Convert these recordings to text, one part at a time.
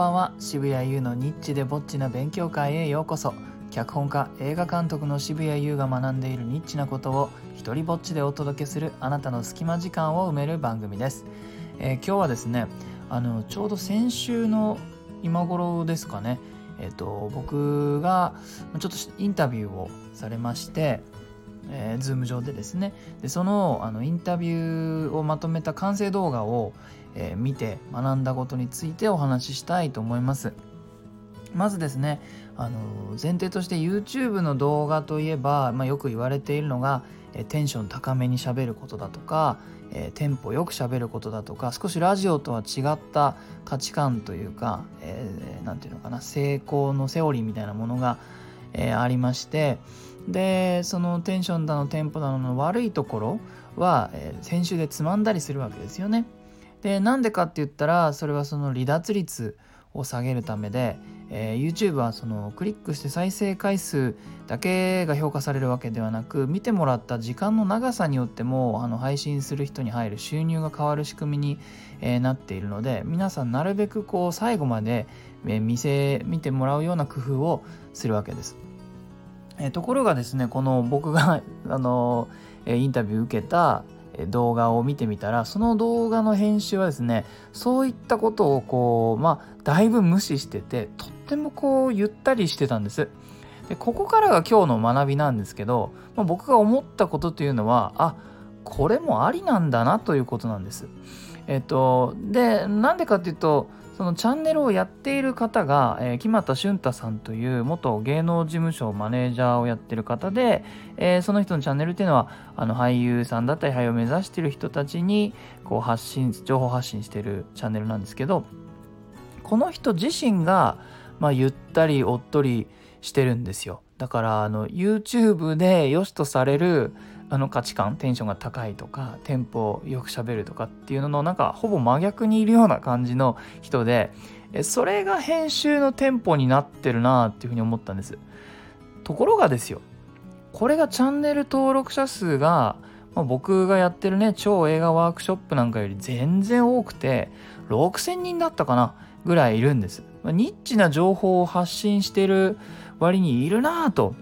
ばんは。渋谷優のニッチでぼっちな勉強会へようこそ。脚本家映画監督の渋谷優が学んでいるニッチなことを一人ぼっちでお届けするあなたの隙間時間を埋める番組です、えー、今日はですねあのちょうど先週の今頃ですかね。えっ、ー、と僕がちょっとインタビューをされましてえー、Zoom 上でですね。でそのあのインタビューをまとめた完成動画を、えー、見て学んだことについてお話ししたいと思います。まずですねあの前提として YouTube の動画といえば、まあ、よく言われているのが、えー、テンション高めにしゃべることだとか、えー、テンポよくしゃべることだとか少しラジオとは違った価値観というか何、えー、て言うのかな成功のセオリーみたいなものが、えー、ありましてでそのテンションだのテンポだのの悪いところは、えー、編集でつまんだりするわけですよね。でなんでかって言ったらそれはその離脱率を下げるためで、えー、YouTube はそのクリックして再生回数だけが評価されるわけではなく見てもらった時間の長さによってもあの配信する人に入る収入が変わる仕組みに、えー、なっているので皆さんなるべくこう最後まで、えー、見せ見てもらうような工夫をするわけです。えところがですねこの僕があのインタビュー受けた動画を見てみたらその動画の編集はですねそういったことをこうまあだいぶ無視しててとってもこうゆったりしてたんです。でここからが今日の学びなんですけど、まあ、僕が思ったことというのはあこれもありなんだなということなんです。えっとでなんでかっていうとそのチャンネルをやっている方が、えー、木俣俊太さんという元芸能事務所マネージャーをやってる方で、えー、その人のチャンネルっていうのはあの俳優さんだったり俳優を目指してる人たちにこう発信情報発信してるチャンネルなんですけどこの人自身が、まあ、ゆったりおっとりしてるんですよ。だからあの YouTube で良しとされるあの価値観テンションが高いとかテンポよく喋るとかっていうののなんかほぼ真逆にいるような感じの人でそれが編集のテンポになってるなっていうふうに思ったんです。ところがですよこれがチャンネル登録者数が、まあ、僕がやってるね超映画ワークショップなんかより全然多くて6000人だったかなぐらいいるんです、まあ、ニッチな情報を発信してる割にいるなぁと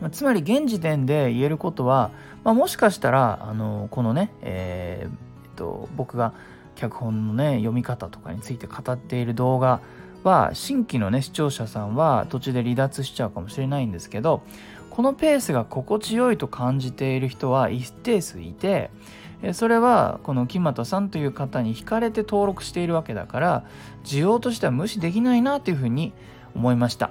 ま、つまり現時点で言えることは、まあ、もしかしたらあのこのね、えー、えっと、僕が脚本のね読み方とかについて語っている動画は新規のね視聴者さんは途中で離脱しちゃうかもしれないんですけどこのペースが心地よいと感じている人は一定数いてそれはこの木俣さんという方に惹かれて登録しているわけだから需要としては無視できないなというふうに思いました。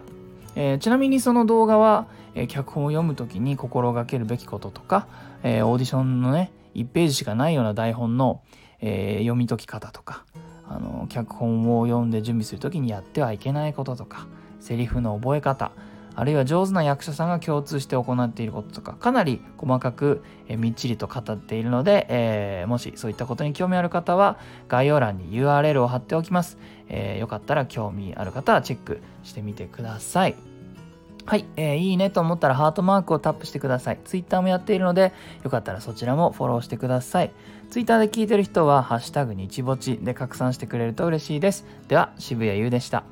えー、ちなみにその動画は、えー、脚本を読む時に心がけるべきこととか、えー、オーディションのね1ページしかないような台本の、え読み解き方とかあの脚本を読んで準備する時にやってはいけないこととかセリフの覚え方あるいは上手な役者さんが共通して行っていることとかかなり細かく、えみっちりと語っているので、えー、もしそういったことに興味ある方は概要欄に URL を貼っておきます、えー、よかったら興味ある方はチェックしてみてくださいはい、えー、いいねと思ったらハートマークをタップしてください。Twitter もやっているので、よかったらそちらもフォローしてください。Twitter で聞いてる人は、ハッシュタグ日ぼちで拡散してくれると嬉しいです。では、渋谷優でした。